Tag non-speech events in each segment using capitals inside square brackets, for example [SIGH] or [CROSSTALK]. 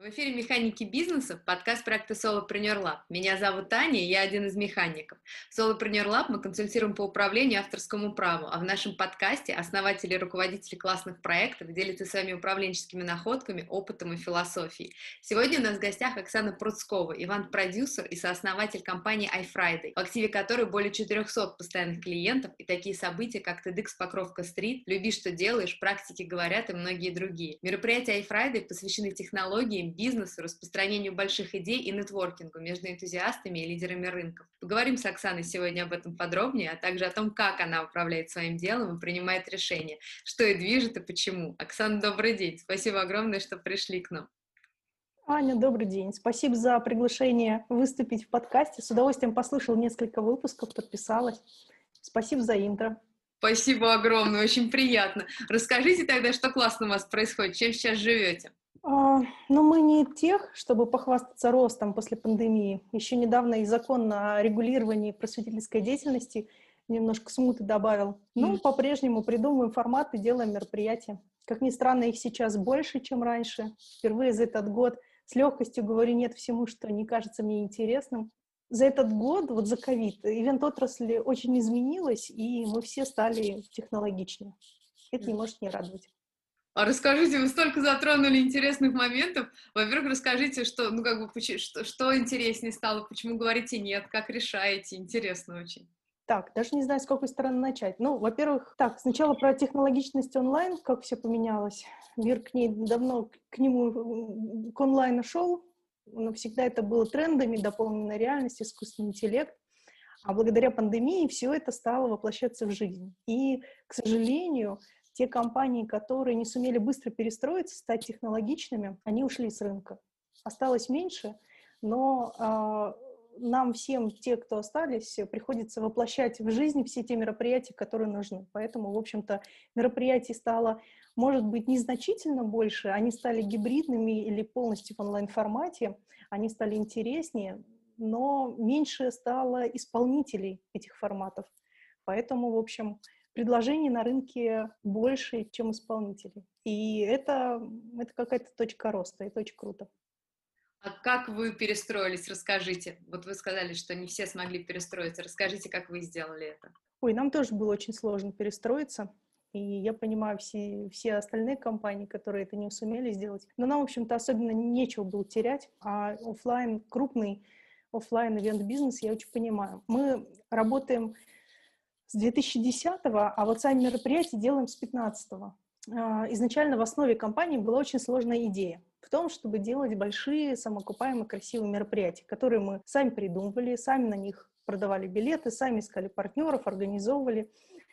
В эфире «Механики бизнеса» подкаст проекта Solopreneur Lab. Меня зовут Таня, я один из механиков. В Solopreneur Lab мы консультируем по управлению авторскому праву, а в нашем подкасте основатели и руководители классных проектов делятся своими управленческими находками, опытом и философией. Сегодня у нас в гостях Оксана Пруцкова, Иван-продюсер и сооснователь компании iFriday, в активе которой более 400 постоянных клиентов и такие события, как TEDx Покровка-стрит, «Люби, что делаешь», «Практики говорят» и многие другие. Мероприятия iFriday посвящены технологиям, бизнесу, распространению больших идей и нетворкингу между энтузиастами и лидерами рынков. Поговорим с Оксаной сегодня об этом подробнее, а также о том, как она управляет своим делом и принимает решения, что и движет и почему. Оксана, добрый день. Спасибо огромное, что пришли к нам. Аня, добрый день. Спасибо за приглашение выступить в подкасте. С удовольствием послушал несколько выпусков, подписалась. Спасибо за интро. Спасибо огромное, очень приятно. Расскажите тогда, что классно у вас происходит, чем сейчас живете? А, ну, мы не тех, чтобы похвастаться ростом после пандемии. Еще недавно и закон о регулировании просветительской деятельности немножко смуты добавил. Но mm. по-прежнему придумываем форматы, делаем мероприятия. Как ни странно, их сейчас больше, чем раньше. Впервые за этот год с легкостью говорю нет всему, что не кажется мне интересным. За этот год, вот за ковид, ивент-отрасль очень изменилась, и мы все стали технологичнее. Это не может не радовать. А расскажите, вы столько затронули интересных моментов. Во-первых, расскажите, что, ну, как бы, что, что интереснее стало, почему говорите нет, как решаете, интересно очень. Так, даже не знаю, с какой стороны начать. Ну, во-первых, так, сначала про технологичность онлайн, как все поменялось. Мир к ней давно, к нему, к онлайну шел, но всегда это было трендами, дополненная реальность, искусственный интеллект. А благодаря пандемии все это стало воплощаться в жизнь. И, к сожалению, те компании, которые не сумели быстро перестроиться, стать технологичными, они ушли с рынка. Осталось меньше, но э, нам всем, те, кто остались, приходится воплощать в жизнь все те мероприятия, которые нужны. Поэтому, в общем-то, мероприятий стало, может быть, незначительно больше, они стали гибридными или полностью в онлайн-формате, они стали интереснее, но меньше стало исполнителей этих форматов. Поэтому, в общем, предложений на рынке больше, чем исполнителей. И это, это какая-то точка роста, это очень круто. А как вы перестроились, расскажите. Вот вы сказали, что не все смогли перестроиться. Расскажите, как вы сделали это. Ой, нам тоже было очень сложно перестроиться. И я понимаю все, все остальные компании, которые это не сумели сделать. Но нам, в общем-то, особенно нечего было терять. А офлайн крупный офлайн ивент бизнес я очень понимаю. Мы работаем с 2010-го, а вот сами мероприятия делаем с 15-го. А, изначально в основе компании была очень сложная идея в том, чтобы делать большие, самоокупаемые, красивые мероприятия, которые мы сами придумывали, сами на них продавали билеты, сами искали партнеров, организовывали.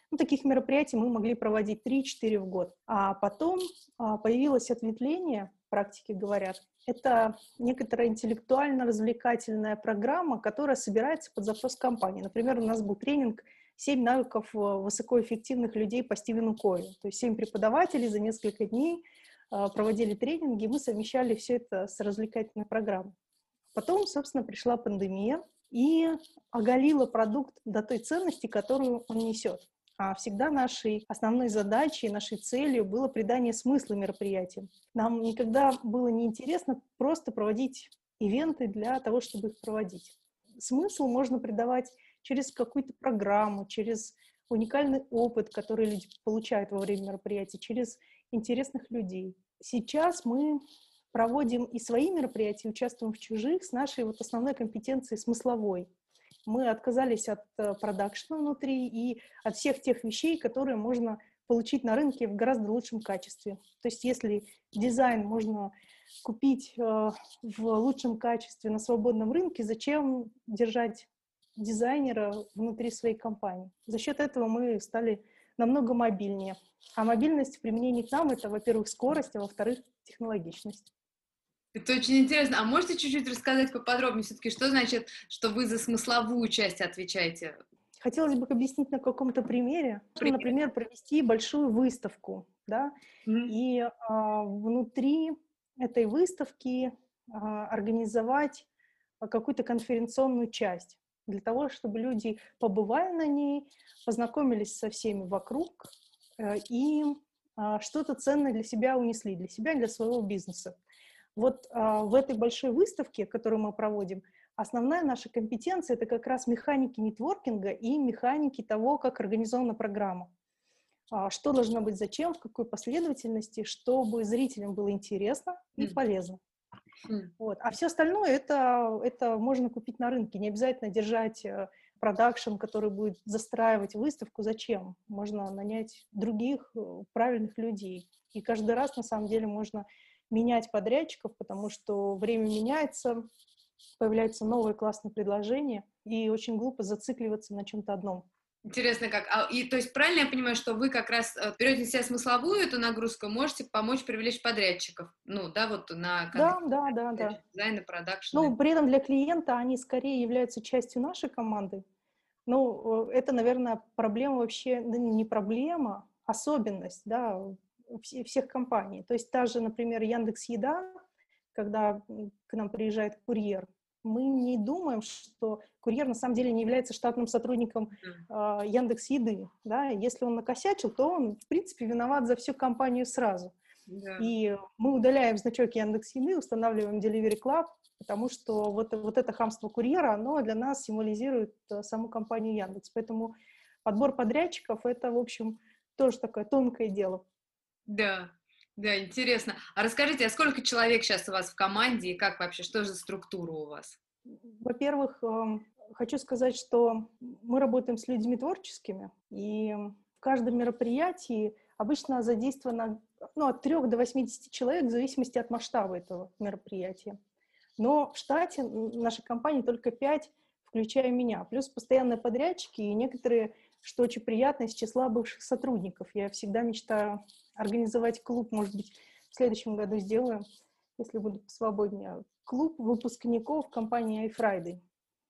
Ну, таких мероприятий мы могли проводить 3-4 в год. А потом а, появилось ответвление, практики говорят, это некоторая интеллектуально-развлекательная программа, которая собирается под запрос компании. Например, у нас был тренинг семь навыков э, высокоэффективных людей по Стивену Койлу. То есть семь преподавателей за несколько дней э, проводили тренинги, мы совмещали все это с развлекательной программой. Потом, собственно, пришла пандемия и оголила продукт до той ценности, которую он несет. А всегда нашей основной задачей, нашей целью было придание смысла мероприятиям. Нам никогда было неинтересно просто проводить ивенты для того, чтобы их проводить. Смысл можно придавать через какую-то программу, через уникальный опыт, который люди получают во время мероприятий, через интересных людей. Сейчас мы проводим и свои мероприятия, участвуем в чужих с нашей вот основной компетенцией смысловой. Мы отказались от э, продакшена внутри и от всех тех вещей, которые можно получить на рынке в гораздо лучшем качестве. То есть если дизайн можно купить э, в лучшем качестве на свободном рынке, зачем держать дизайнера внутри своей компании. За счет этого мы стали намного мобильнее. А мобильность в применении к нам — это, во-первых, скорость, а во-вторых, технологичность. Это очень интересно. А можете чуть-чуть рассказать поподробнее все-таки, что значит, что вы за смысловую часть отвечаете? Хотелось бы объяснить на каком-то примере. Пример. Например, провести большую выставку, да, mm-hmm. и а, внутри этой выставки а, организовать какую-то конференционную часть для того, чтобы люди побывали на ней, познакомились со всеми вокруг э, и а, что-то ценное для себя унесли, для себя, для своего бизнеса. Вот а, в этой большой выставке, которую мы проводим, основная наша компетенция — это как раз механики нетворкинга и механики того, как организована программа. А, что должно быть зачем, в какой последовательности, чтобы зрителям было интересно и полезно. Mm. Вот. А все остальное это, это можно купить на рынке. Не обязательно держать э, продакшн, который будет застраивать выставку. Зачем? Можно нанять других э, правильных людей. И каждый раз, на самом деле, можно менять подрядчиков, потому что время меняется, появляются новые классные предложения, и очень глупо зацикливаться на чем-то одном. Интересно как. А, и, то есть правильно я понимаю, что вы как раз э, берете на себя смысловую эту нагрузку, можете помочь привлечь подрядчиков, ну, да, вот на... Да, да, да, да. Дизайн и продакшн. Ну, при этом для клиента они скорее являются частью нашей команды. Ну, это, наверное, проблема вообще, не проблема, особенность, да, всех компаний. То есть та же, например, Яндекс Еда, когда к нам приезжает курьер, мы не думаем, что курьер на самом деле не является штатным сотрудником э, Яндекс Еды. Да? Если он накосячил, то он, в принципе, виноват за всю компанию сразу. Да. И мы удаляем значок Яндекс Еды, устанавливаем Delivery Club, потому что вот, вот это хамство курьера, оно для нас символизирует э, саму компанию Яндекс. Поэтому подбор подрядчиков — это, в общем, тоже такое тонкое дело. Да, да, интересно. А расскажите, а сколько человек сейчас у вас в команде и как вообще, что за структура у вас? Во-первых, эм, хочу сказать, что мы работаем с людьми творческими, и в каждом мероприятии обычно задействовано ну, от 3 до 80 человек в зависимости от масштаба этого мероприятия. Но в штате нашей компании только 5, включая меня, плюс постоянные подрядчики и некоторые, что очень приятно, из числа бывших сотрудников. Я всегда мечтаю организовать клуб, может быть, в следующем году сделаю, если буду свободнее. Клуб выпускников компании iFriday.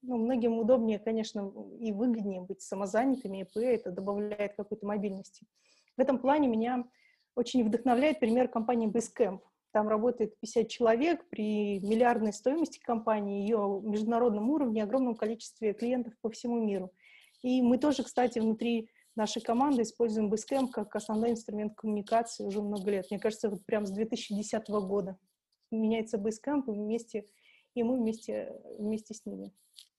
Ну, многим удобнее, конечно, и выгоднее быть самозанятыми, ИП, это добавляет какой-то мобильности. В этом плане меня очень вдохновляет пример компании Basecamp. Там работает 50 человек при миллиардной стоимости компании, ее международном уровне, огромном количестве клиентов по всему миру. И мы тоже, кстати, внутри нашей команды используем Basecamp как основной инструмент коммуникации уже много лет. Мне кажется, вот прям с 2010 года меняется Basecamp, и вместе, и мы вместе, вместе с ними.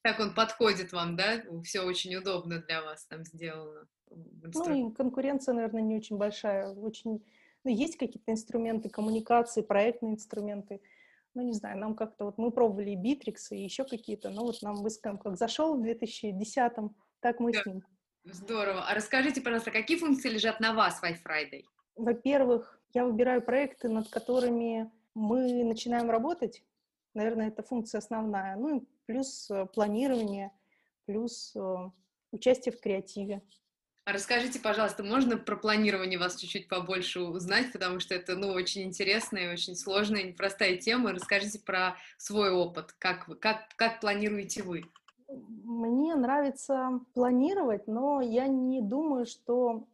Так он подходит вам, да? Все очень удобно для вас там сделано. Ну и конкуренция, наверное, не очень большая. Очень... Ну, есть какие-то инструменты коммуникации, проектные инструменты. Ну, не знаю, нам как-то вот мы пробовали и Bittrex, и еще какие-то, но вот нам Basecamp как зашел в 2010-м, так мы да. с ним. Здорово. А расскажите, пожалуйста, какие функции лежат на вас в iFriday? Во-первых, я выбираю проекты, над которыми мы начинаем работать. Наверное, это функция основная. Ну и плюс э, планирование, плюс э, участие в креативе. А расскажите, пожалуйста, можно про планирование вас чуть-чуть побольше узнать, потому что это, ну, очень интересная очень сложная, непростая тема. Расскажите про свой опыт, как, вы, как, как планируете вы? Мне нравится планировать, но я не думаю, что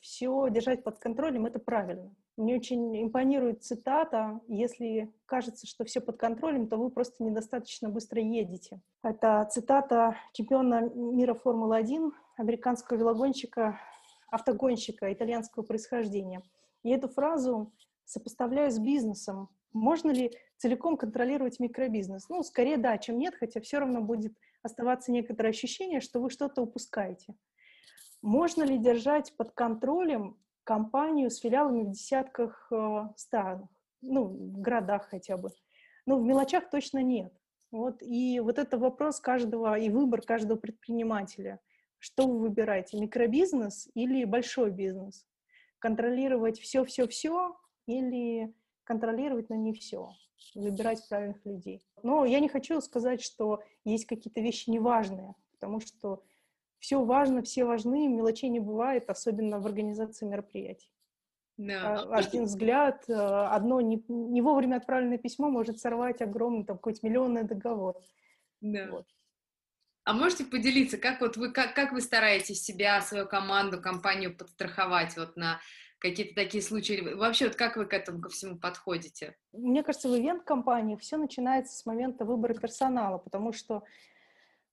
все держать под контролем — это правильно. Мне очень импонирует цитата «Если кажется, что все под контролем, то вы просто недостаточно быстро едете». Это цитата чемпиона мира Формулы-1, американского велогонщика, автогонщика итальянского происхождения. И эту фразу сопоставляю с бизнесом. Можно ли целиком контролировать микробизнес? Ну, скорее да, чем нет, хотя все равно будет оставаться некоторое ощущение, что вы что-то упускаете. Можно ли держать под контролем компанию с филиалами в десятках э, странах, ну, в городах хотя бы? Ну, в мелочах точно нет. Вот, и вот это вопрос каждого, и выбор каждого предпринимателя. Что вы выбираете, микробизнес или большой бизнес? Контролировать все-все-все или контролировать, но не все? Выбирать правильных людей. Но я не хочу сказать, что есть какие-то вещи неважные, потому что все важно, все важны, мелочей не бывает, особенно в организации мероприятий. Да. А, один взгляд, э, одно не, не вовремя отправленное письмо может сорвать огромный там какой-то миллионный договор. Да. Вот. А можете поделиться, как вот вы, как, как вы стараетесь себя, свою команду, компанию подстраховать вот на какие-то такие случаи? Вообще, вот как вы к этому ко всему подходите? Мне кажется, в ивент-компании все начинается с момента выбора персонала, потому что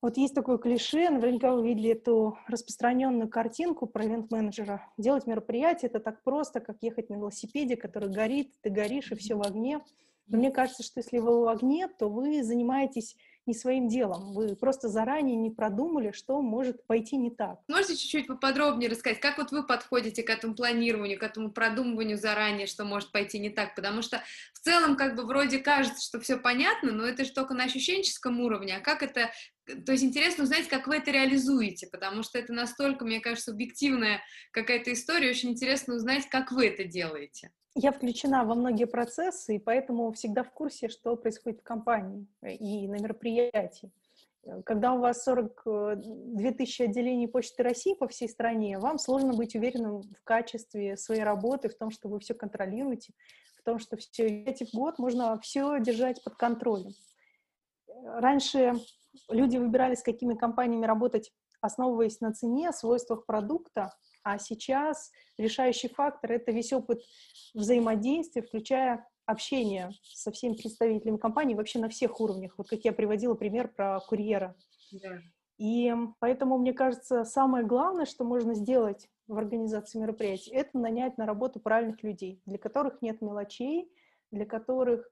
вот есть такое клише, наверняка вы видели эту распространенную картинку про ивент-менеджера. Делать мероприятие — это так просто, как ехать на велосипеде, который горит, ты горишь, и все в огне. Но мне кажется, что если вы в огне, то вы занимаетесь не своим делом. Вы просто заранее не продумали, что может пойти не так. Можете чуть-чуть поподробнее рассказать, как вот вы подходите к этому планированию, к этому продумыванию заранее, что может пойти не так? Потому что в целом как бы вроде кажется, что все понятно, но это же только на ощущенческом уровне. А как это то есть интересно узнать, как вы это реализуете, потому что это настолько, мне кажется, объективная какая-то история, очень интересно узнать, как вы это делаете. Я включена во многие процессы, и поэтому всегда в курсе, что происходит в компании э, и на мероприятии. Э, когда у вас 42 э, тысячи отделений Почты России по всей стране, вам сложно быть уверенным в качестве своей работы, в том, что вы все контролируете, в том, что все эти год можно все держать под контролем. Раньше люди выбирали, с какими компаниями работать, основываясь на цене, свойствах продукта, а сейчас решающий фактор — это весь опыт взаимодействия, включая общение со всеми представителями компании вообще на всех уровнях. Вот как я приводила пример про курьера. Да. И поэтому, мне кажется, самое главное, что можно сделать в организации мероприятий, это нанять на работу правильных людей, для которых нет мелочей, для которых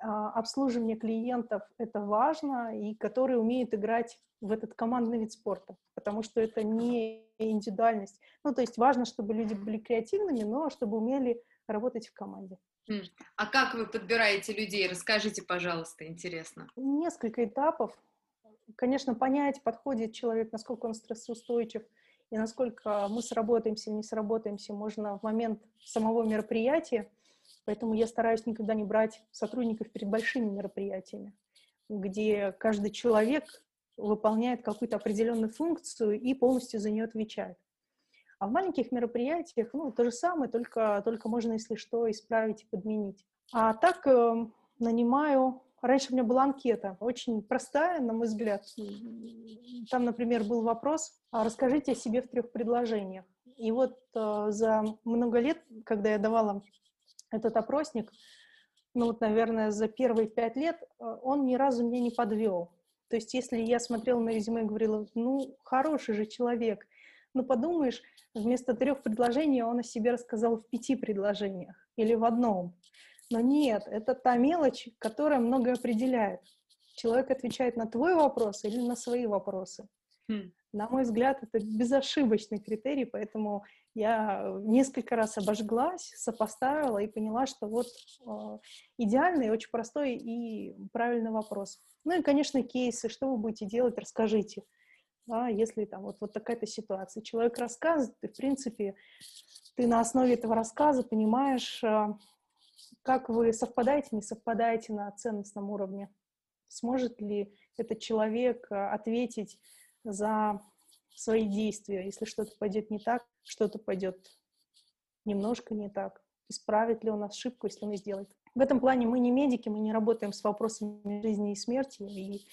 а, обслуживание клиентов — это важно, и которые умеют играть в этот командный вид спорта, потому что это не индивидуальность. Ну, то есть важно, чтобы люди были креативными, но чтобы умели работать в команде. А как вы подбираете людей? Расскажите, пожалуйста, интересно. Несколько этапов. Конечно, понять, подходит человек, насколько он стрессоустойчив, и насколько мы сработаемся, не сработаемся, можно в момент самого мероприятия. Поэтому я стараюсь никогда не брать сотрудников перед большими мероприятиями, где каждый человек выполняет какую-то определенную функцию и полностью за нее отвечает. А в маленьких мероприятиях, ну, то же самое, только, только можно, если что, исправить и подменить. А так э, нанимаю... Раньше у меня была анкета, очень простая, на мой взгляд. Там, например, был вопрос, а расскажите о себе в трех предложениях. И вот э, за много лет, когда я давала этот опросник, ну вот, наверное, за первые пять лет э, он ни разу меня не подвел. То есть если я смотрела на резюме и говорила, ну, хороший же человек, ну, подумаешь, вместо трех предложений он о себе рассказал в пяти предложениях или в одном. Но нет, это та мелочь, которая многое определяет. Человек отвечает на твой вопрос или на свои вопросы. Хм. На мой взгляд, это безошибочный критерий, поэтому я несколько раз обожглась, сопоставила и поняла, что вот э, идеальный, очень простой и правильный вопрос. Ну и, конечно, кейсы, что вы будете делать, расскажите. Да, если там вот, вот такая-то ситуация. Человек рассказывает, и, в принципе, ты на основе этого рассказа понимаешь, э, как вы совпадаете, не совпадаете на ценностном уровне. Сможет ли этот человек э, ответить за свои действия, если что-то пойдет не так, что-то пойдет немножко не так, исправит ли он ошибку, если он не сделает. В этом плане мы не медики, мы не работаем с вопросами жизни и смерти, и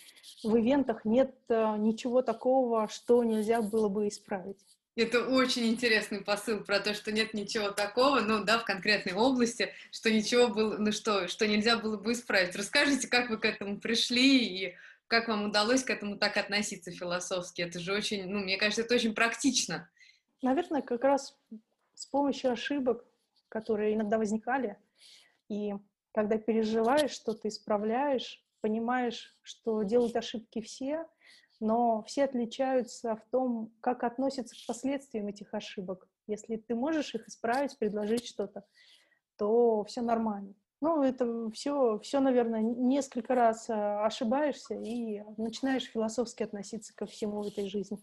в ивентах нет э, ничего такого, что нельзя было бы исправить. Это очень интересный посыл про то, что нет ничего такого, ну да, в конкретной области, что ничего было, ну что, что нельзя было бы исправить. Расскажите, как вы к этому пришли и как вам удалось к этому так относиться философски? Это же очень, ну, мне кажется, это очень практично. Наверное, как раз с помощью ошибок, которые иногда возникали, и когда переживаешь, что ты исправляешь, понимаешь, что делают ошибки все, но все отличаются в том, как относятся к последствиям этих ошибок. Если ты можешь их исправить, предложить что-то, то все нормально. Ну, это все, все, наверное, несколько раз а, ошибаешься и начинаешь философски относиться ко всему в этой жизни.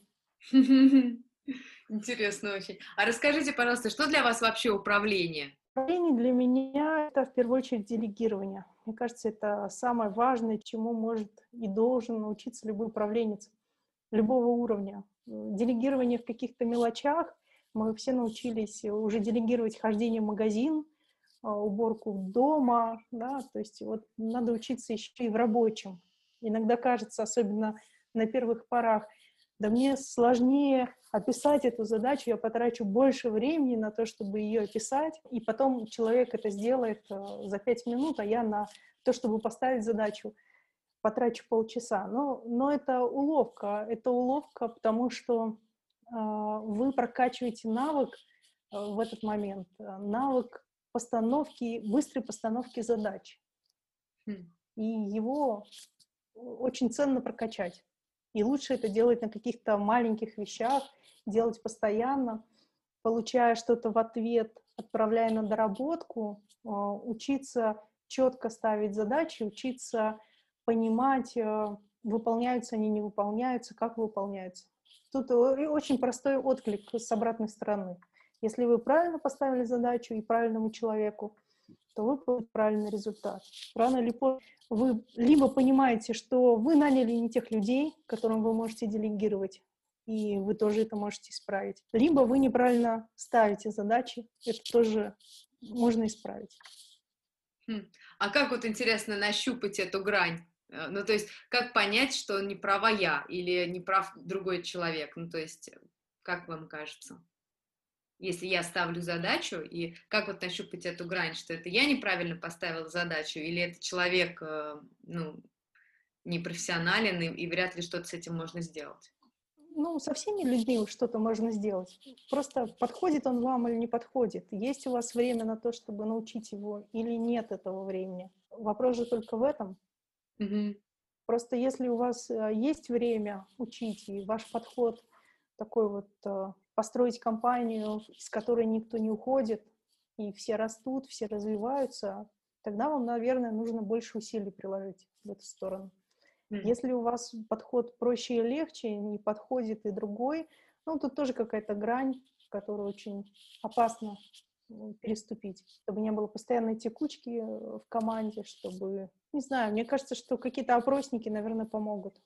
Интересно очень. А расскажите, пожалуйста, что для вас вообще управление? Управление для меня — это в первую очередь делегирование. Мне кажется, это самое важное, чему может и должен научиться любой управленец любого уровня. Делегирование в каких-то мелочах. Мы все научились уже делегировать хождение в магазин — уборку дома, да, то есть вот надо учиться еще и в рабочем. Иногда кажется, особенно на первых порах, да мне сложнее описать эту задачу, я потрачу больше времени на то, чтобы ее описать, и потом человек это сделает э, за пять минут, а я на то, чтобы поставить задачу, потрачу полчаса. Но, но это уловка, это уловка, потому что э, вы прокачиваете навык э, в этот момент, навык постановки, быстрой постановки задач. Mm. И его очень ценно прокачать. И лучше это делать на каких-то маленьких вещах, делать постоянно, получая что-то в ответ, отправляя на доработку, а, учиться четко ставить задачи, учиться понимать, а, выполняются они, не выполняются, как выполняются. Тут очень простой отклик с обратной стороны. Если вы правильно поставили задачу и правильному человеку, то вы получите правильный результат. Рано или поздно вы либо понимаете, что вы наняли не тех людей, которым вы можете делегировать, и вы тоже это можете исправить. Либо вы неправильно ставите задачи, это тоже можно исправить. Хм. А как вот интересно нащупать эту грань? Э, ну, то есть, как понять, что не права я или не прав другой человек? Ну, то есть, как вам кажется? Если я ставлю задачу, и как вот нащупать эту грань, что это я неправильно поставила задачу, или это человек, э, ну, непрофессионален, и, и вряд ли что-то с этим можно сделать? Ну, со всеми людьми что-то можно сделать. Просто подходит он вам или не подходит. Есть у вас время на то, чтобы научить его, или нет этого времени. Вопрос же только в этом. Mm-hmm. Просто если у вас э, есть время учить, и ваш подход такой вот э, построить компанию, из которой никто не уходит, и все растут, все развиваются, тогда вам, наверное, нужно больше усилий приложить в эту сторону. Mm-hmm. Если у вас подход проще и легче, не подходит и другой, ну, тут тоже какая-то грань, которую очень опасно переступить, чтобы не было постоянной текучки в команде, чтобы, не знаю, мне кажется, что какие-то опросники, наверное, помогут.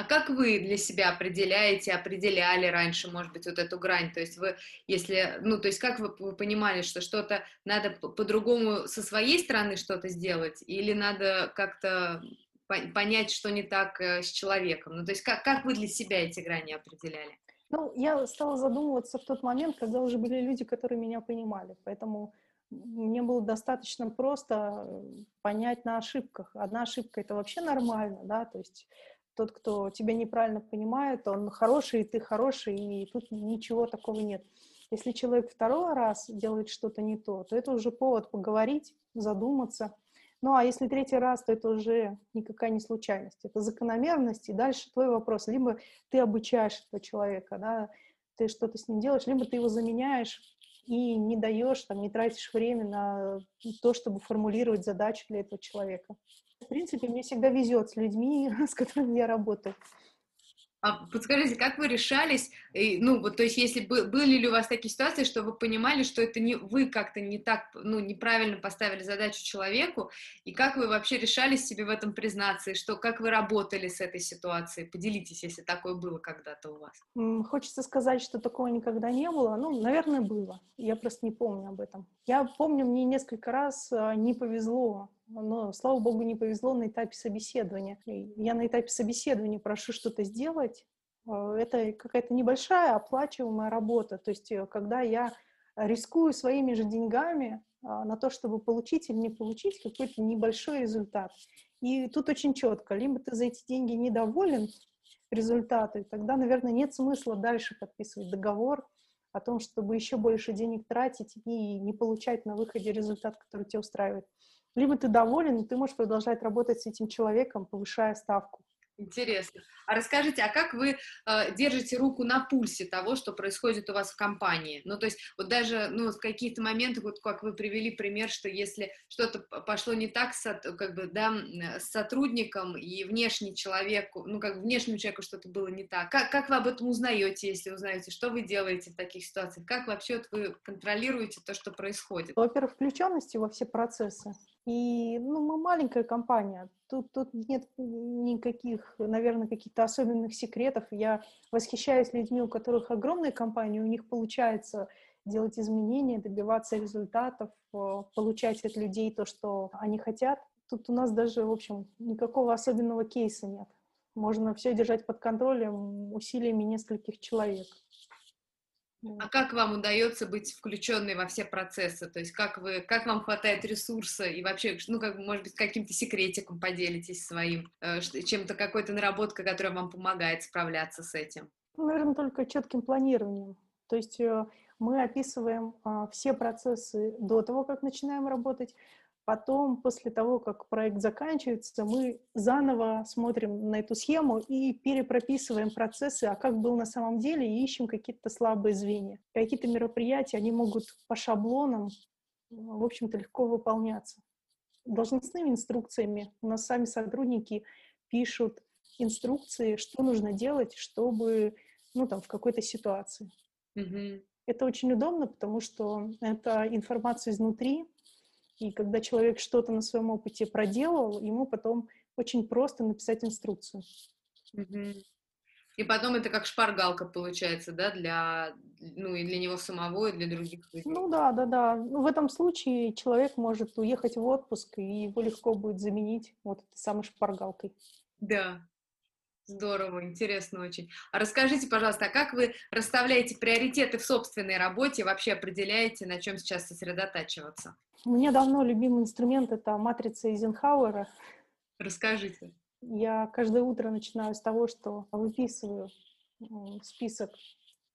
А как вы для себя определяете, определяли раньше, может быть, вот эту грань? То есть вы, если, ну, то есть как вы, понимали, что что-то надо по-другому со своей стороны что-то сделать, или надо как-то понять, что не так э, с человеком? Ну, то есть как, как вы для себя эти грани определяли? Ну, я стала задумываться в тот момент, когда уже были люди, которые меня понимали, поэтому мне было достаточно просто понять на ошибках. Одна ошибка — это вообще нормально, да, то есть тот, кто тебя неправильно понимает, он хороший, и ты хороший, и тут ничего такого нет. Если человек второй раз делает что-то не то, то это уже повод поговорить, задуматься. Ну, а если третий раз, то это уже никакая не случайность, это закономерность, и дальше твой вопрос. Либо ты обучаешь этого человека, да, ты что-то с ним делаешь, либо ты его заменяешь и не даешь, там, не тратишь время на то, чтобы формулировать задачу для этого человека. В принципе, мне всегда везет с людьми, [LAUGHS] с которыми я работаю. А подскажите, как вы решались, ну, вот, то есть, если бы, были ли у вас такие ситуации, что вы понимали, что это не вы как-то не так, ну, неправильно поставили задачу человеку, и как вы вообще решались себе в этом признаться, и что, как вы работали с этой ситуацией? Поделитесь, если такое было когда-то у вас. Хочется сказать, что такого никогда не было. Ну, наверное, было. Я просто не помню об этом. Я помню, мне несколько раз а, не повезло но, слава богу, не повезло на этапе собеседования. Я на этапе собеседования прошу что-то сделать. А, это какая-то небольшая оплачиваемая работа. То есть, э, когда я рискую своими же деньгами а, на то, чтобы получить или не получить какой-то небольшой результат. И тут очень четко, либо ты за эти деньги недоволен результатом, тогда, наверное, нет смысла дальше подписывать договор о том, чтобы еще больше денег тратить и не получать на выходе результат, который тебя устраивает либо ты доволен, и ты можешь продолжать работать с этим человеком, повышая ставку. Интересно. А расскажите, а как вы э, держите руку на пульсе того, что происходит у вас в компании? Ну, то есть, вот даже, ну, в каких-то моментах, вот как вы привели пример, что если что-то пошло не так, с, как бы, да, с сотрудником и внешний человеку, ну, как внешнему человеку что-то было не так, как, как вы об этом узнаете, если узнаете, что вы делаете в таких ситуациях? Как вообще вот вы контролируете то, что происходит? Во-первых, включенности во все процессы. И, ну, мы маленькая компания, тут, тут нет никаких, наверное, каких-то особенных секретов. Я восхищаюсь людьми, у которых огромные компании, у них получается делать изменения, добиваться результатов, э, получать от людей то, что они хотят. Тут у нас даже, в общем, никакого особенного кейса нет. Можно все держать под контролем усилиями нескольких человек. А как вам удается быть включенной во все процессы? То есть как вы, как вам хватает ресурса и вообще, ну, как, может быть, каким-то секретиком поделитесь своим, э, чем-то какой-то наработкой, которая вам помогает справляться с этим? Ну, наверное, только четким планированием. То есть э, мы описываем а, все процессы до того, как начинаем работать, Потом, после того, как проект заканчивается, мы заново смотрим на эту схему и перепрописываем процессы, а как был на самом деле, и ищем какие-то слабые звенья. Какие-то мероприятия, они могут по шаблонам, в общем-то, легко выполняться. Должностными инструкциями у нас сами сотрудники пишут инструкции, что нужно делать, чтобы, ну, там, в какой-то ситуации. Mm-hmm. Это очень удобно, потому что это информация изнутри, и когда человек что-то на своем опыте проделал, ему потом очень просто написать инструкцию. И потом это как шпаргалка получается, да, для, ну, и для него самого, и для других людей. Ну да, да, да. Ну, в этом случае человек может уехать в отпуск, и его легко будет заменить вот этой самой шпаргалкой. Да, Здорово, интересно очень. А расскажите, пожалуйста, а как вы расставляете приоритеты в собственной работе, вообще определяете, на чем сейчас сосредотачиваться? У меня давно любимый инструмент — это матрица Эйзенхауэра. Расскажите. Я каждое утро начинаю с того, что выписываю список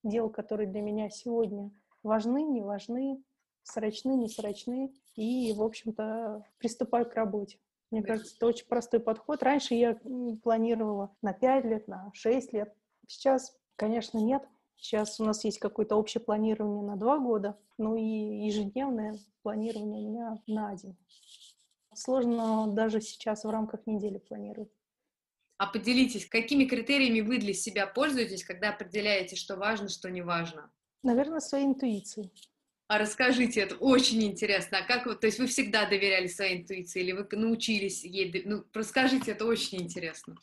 дел, которые для меня сегодня важны, не важны, срочны, не срочны, и, в общем-то, приступаю к работе. Мне кажется, это очень простой подход. Раньше я планировала на 5 лет, на 6 лет. Сейчас, конечно, нет. Сейчас у нас есть какое-то общее планирование на 2 года, ну и ежедневное планирование у меня на день. Сложно даже сейчас в рамках недели планировать. А поделитесь, какими критериями вы для себя пользуетесь, когда определяете, что важно, что не важно? Наверное, своей интуицией. А расскажите, это очень интересно. А как вы, то есть вы всегда доверяли своей интуиции или вы научились ей? Ну, расскажите, это очень интересно.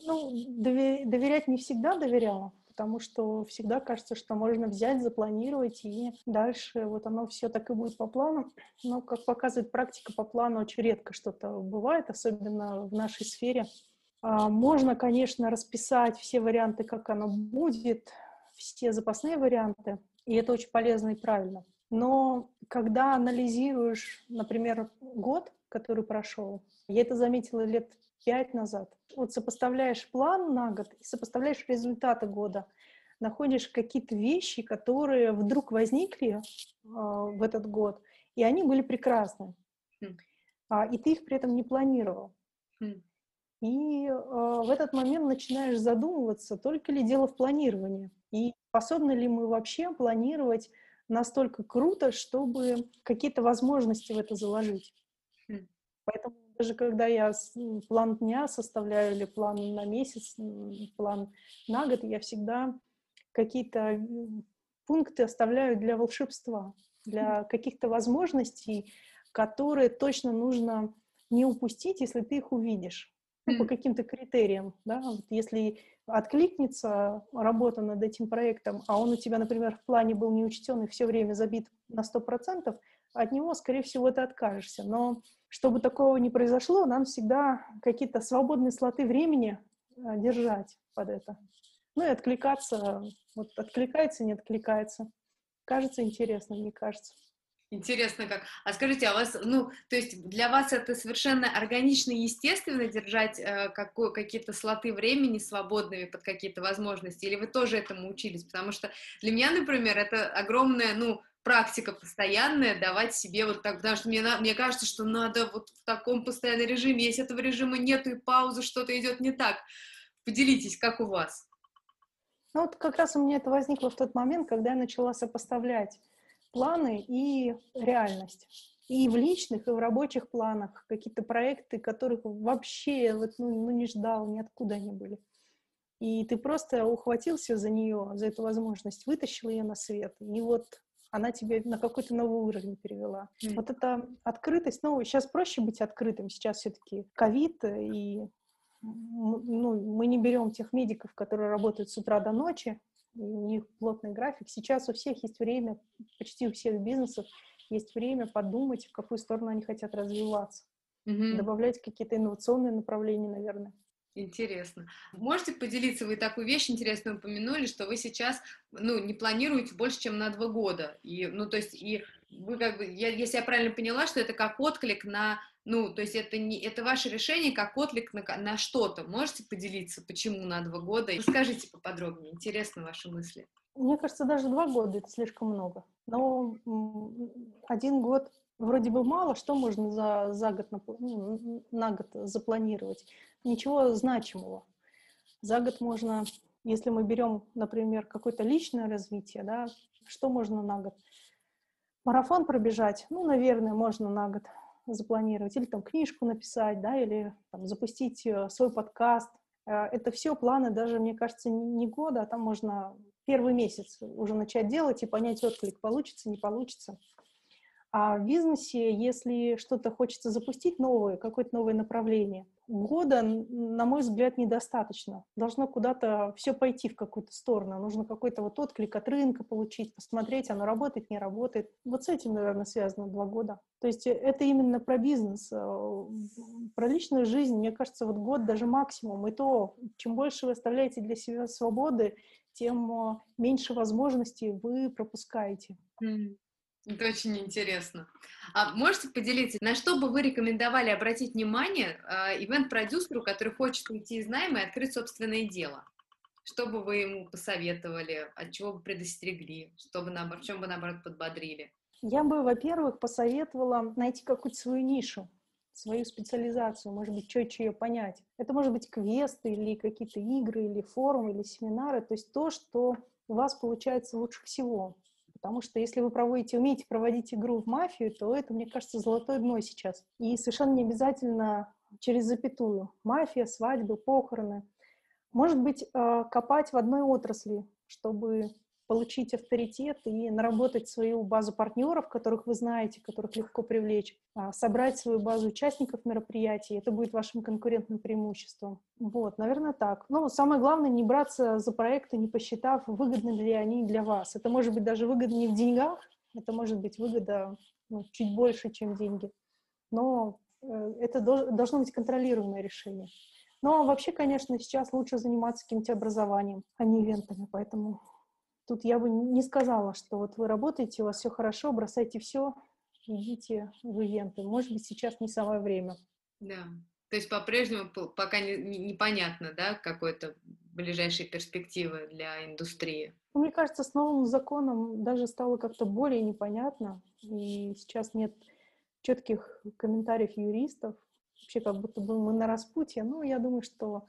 Ну, доверять не всегда доверяла, потому что всегда кажется, что можно взять, запланировать, и дальше вот оно все так и будет по плану. Но, как показывает практика, по плану очень редко что-то бывает, особенно в нашей сфере. А, можно, конечно, расписать все варианты, как оно будет, все запасные варианты, и это очень полезно и правильно. Но когда анализируешь, например, год, который прошел, я это заметила лет пять назад, вот сопоставляешь план на год и сопоставляешь результаты года, находишь какие-то вещи, которые вдруг возникли э, в этот год, и они были прекрасны. Mm. А, и ты их при этом не планировал. Mm. И э, в этот момент начинаешь задумываться, только ли дело в планировании. И способны ли мы вообще планировать настолько круто, чтобы какие-то возможности в это заложить. Mm. Поэтому даже когда я план дня составляю или план на месяц, план на год, я всегда какие-то пункты оставляю для волшебства, для каких-то возможностей, которые точно нужно не упустить, если ты их увидишь ну, по каким-то критериям, да, вот если откликнется работа над этим проектом, а он у тебя, например, в плане был не учтен и все время забит на 100%, от него, скорее всего, ты откажешься. Но чтобы такого не произошло, нам всегда какие-то свободные слоты времени а, держать под это. Ну и откликаться, вот откликается, не откликается. Кажется интересно, мне кажется. Интересно как. А скажите, а вас, ну, то есть для вас это совершенно органично и естественно держать э, какой, какие-то слоты времени свободными под какие-то возможности, или вы тоже этому учились? Потому что для меня, например, это огромная, ну, практика постоянная давать себе вот так, потому что мне, мне кажется, что надо вот в таком постоянном режиме, если этого режима нету и паузы, что-то идет не так. Поделитесь, как у вас? Ну вот как раз у меня это возникло в тот момент, когда я начала сопоставлять планы и реальность. И в личных, и в рабочих планах какие-то проекты, которых вообще вот, ну, ну, не ждал, ниоткуда они были. И ты просто ухватился за нее, за эту возможность, вытащил ее на свет, и вот она тебе на какой-то новый уровень перевела. Mm. Вот эта открытость, ну, сейчас проще быть открытым, сейчас все-таки ковид, и ну, мы не берем тех медиков, которые работают с утра до ночи, у них плотный график. Сейчас у всех есть время, почти у всех бизнесов есть время подумать, в какую сторону они хотят развиваться. Угу. Добавлять какие-то инновационные направления, наверное. Интересно. Можете поделиться, вы такую вещь интересную упомянули, что вы сейчас, ну, не планируете больше, чем на два года. И, ну, то есть, и вы как бы, я, если я правильно поняла, что это как отклик на, ну, то есть это не, это ваше решение как отклик на, на что-то. Можете поделиться, почему на два года? Расскажите поподробнее, интересны ваши мысли. Мне кажется, даже два года это слишком много. Но один год вроде бы мало, что можно за, за год на, ну, на год запланировать? Ничего значимого. За год можно, если мы берем, например, какое-то личное развитие, да, что можно на год? Марафон пробежать, ну, наверное, можно на год запланировать, или там книжку написать, да, или там, запустить э, свой подкаст. Э, это все планы даже, мне кажется, не года, а там можно первый месяц уже начать делать и понять отклик, получится, не получится. А в бизнесе, если что-то хочется запустить новое, какое-то новое направление, года, на мой взгляд, недостаточно. Должно куда-то все пойти в какую-то сторону. Нужно какой-то вот отклик от рынка получить, посмотреть, оно работает, не работает. Вот с этим, наверное, связано два года. То есть это именно про бизнес. Э, про личную жизнь, мне кажется, вот год даже максимум. И то, чем больше вы оставляете для себя свободы, тем э, меньше возможностей вы пропускаете. Это очень интересно. А можете поделиться, на что бы вы рекомендовали обратить внимание э, ивент-продюсеру, который хочет уйти из найма и открыть собственное дело? Что бы вы ему посоветовали, от чего бы предостерегли, что бы, наоборот, чем бы, наоборот, подбодрили? Я бы, во-первых, посоветовала найти какую-то свою нишу, свою специализацию, может быть, четче ее понять. Это может быть квесты или какие-то игры, или форумы, или семинары, то есть то, что у вас получается лучше всего. Потому что если вы проводите, умеете проводить игру в мафию, то это, мне кажется, золотое дно сейчас. И совершенно не обязательно через запятую. Мафия, свадьбы, похороны. Может быть, э, копать в одной отрасли, чтобы получить авторитет и наработать свою базу партнеров, которых вы знаете, которых легко привлечь, а, собрать свою базу участников мероприятий. Это будет вашим конкурентным преимуществом. Вот, наверное, так. Ну, самое главное, не браться за проекты, не посчитав, выгодны ли они для вас. Это может быть даже выгодно не в деньгах, это может быть выгода ну, чуть больше, чем деньги. Но э, это должно быть контролируемое решение. Но вообще, конечно, сейчас лучше заниматься каким-то образованием, а не ивентами, поэтому Тут я бы не сказала, что вот вы работаете, у вас все хорошо, бросайте все, идите в ивенты. Может быть, сейчас не самое время. Да. То есть по-прежнему пока не, не, непонятно, да, какой-то ближайшие перспективы для индустрии. Ну, мне кажется, с новым законом даже стало как-то более непонятно, и сейчас нет четких комментариев юристов. Вообще, как будто бы мы на распутье. Ну, я думаю, что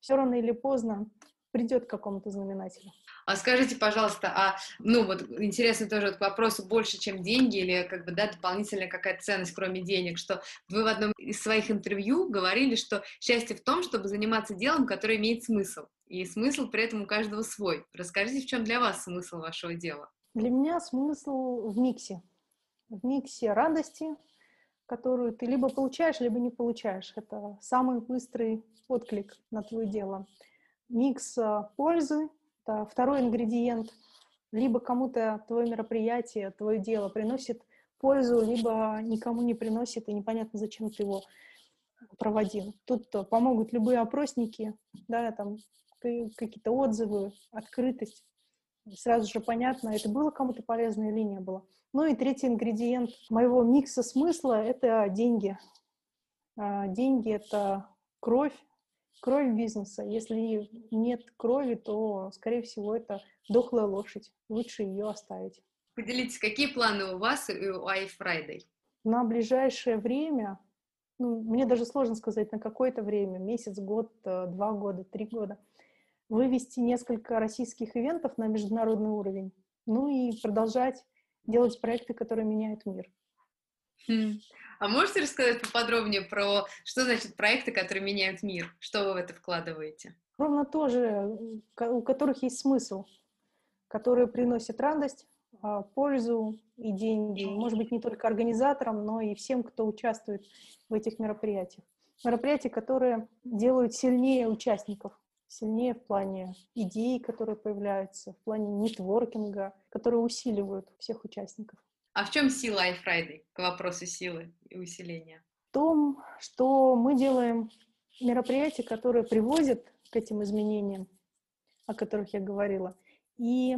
все рано или поздно придет к какому-то знаменателю. А скажите, пожалуйста, а, ну вот интересно тоже к вопросу больше, чем деньги или как бы, да, дополнительная какая-то ценность, кроме денег, что вы в одном из своих интервью говорили, что счастье в том, чтобы заниматься делом, которое имеет смысл, и смысл при этом у каждого свой. Расскажите, в чем для вас смысл вашего дела? Для меня смысл в миксе. В миксе радости, которую ты либо получаешь, либо не получаешь. Это самый быстрый отклик на твое дело. Микс а, пользы, это второй ингредиент. Либо кому-то твое мероприятие, твое дело приносит пользу, либо никому не приносит, и непонятно, зачем ты его проводил. Тут помогут любые опросники, да, там какие-то отзывы, открытость. Сразу же понятно, это было кому-то полезно или не было. Ну и третий ингредиент моего микса смысла — это деньги. А, деньги — это кровь, кровь бизнеса. Если нет крови, то, скорее всего, это дохлая лошадь. Лучше ее оставить. Поделитесь, какие планы у вас и у iFriday? На ближайшее время, ну, мне даже сложно сказать, на какое-то время, месяц, год, э, два года, три года, вывести несколько российских ивентов на международный уровень, ну и продолжать делать проекты, которые меняют мир. Хм. А можете рассказать поподробнее про, что значит проекты, которые меняют мир? Что вы в это вкладываете? Ровно тоже, у которых есть смысл, которые приносят радость, а, пользу и деньги. Может быть, не только организаторам, но и всем, кто участвует в этих мероприятиях. Мероприятия, которые делают сильнее участников, сильнее в плане идей, которые появляются, в плане нетворкинга, которые усиливают всех участников. А в чем сила iFriday к вопросу силы и усиления? В том, что мы делаем мероприятия, которые приводят к этим изменениям, о которых я говорила, и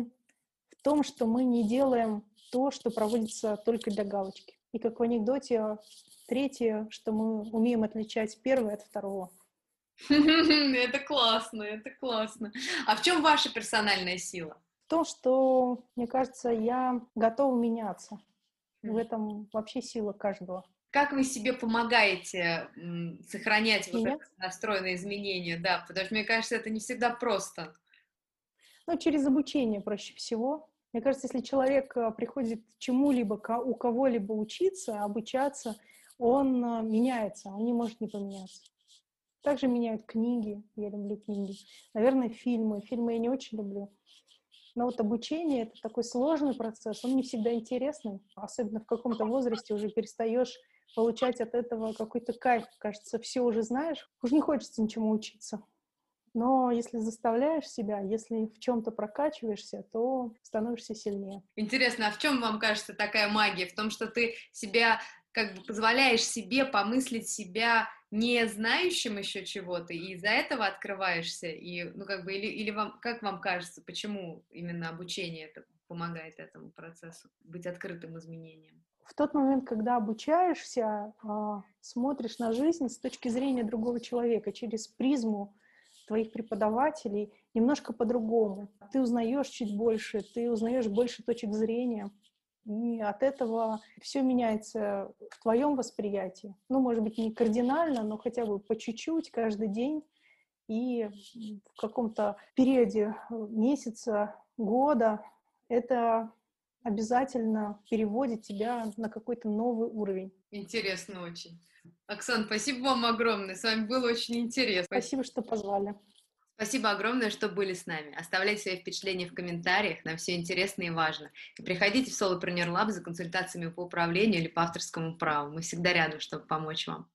в том, что мы не делаем то, что проводится только для галочки. И как в анекдоте, третье, что мы умеем отличать первое от второго. [LAUGHS] Это классно, это классно. А в чем ваша персональная сила? то, что, мне кажется, я готова меняться. В этом вообще сила каждого. Как вы себе помогаете сохранять вот Меня? это настрой на изменения? Да, потому что мне кажется, это не всегда просто. Ну, через обучение проще всего. Мне кажется, если человек э, приходит чему-либо, у кого-либо учиться, обучаться, он э, меняется, он не может не поменяться. Также меняют книги, я люблю книги. Наверное, фильмы. Фильмы я не очень люблю. Но вот обучение — это такой сложный процесс, он не всегда интересный. Особенно в каком-то возрасте уже перестаешь получать от этого какой-то кайф. Кажется, все уже знаешь, уже не хочется ничему учиться. Но если заставляешь себя, если в чем-то прокачиваешься, то становишься сильнее. Интересно, а в чем вам кажется такая магия? В том, что ты себя как бы позволяешь себе помыслить себя не знающим еще чего-то, и из-за этого открываешься, и, ну, как бы, или, или вам, как вам кажется, почему именно обучение это помогает этому процессу, быть открытым изменениям? В тот момент, когда обучаешься, а, смотришь на жизнь с точки зрения другого человека, через призму твоих преподавателей, немножко по-другому. Ты узнаешь чуть больше, ты узнаешь больше точек зрения, и от этого все меняется в твоем восприятии. Ну, может быть, не кардинально, но хотя бы по чуть-чуть каждый день. И в каком-то периоде э, месяца, года это обязательно переводит тебя на какой-то новый уровень. Интересно очень. Оксан, спасибо вам огромное. С вами было очень интересно. Спасибо, что позвали. Спасибо огромное, что были с нами. Оставляйте свои впечатления в комментариях, нам все интересно и важно. И приходите в Solopreneur Lab за консультациями по управлению или по авторскому праву. Мы всегда рядом, чтобы помочь вам.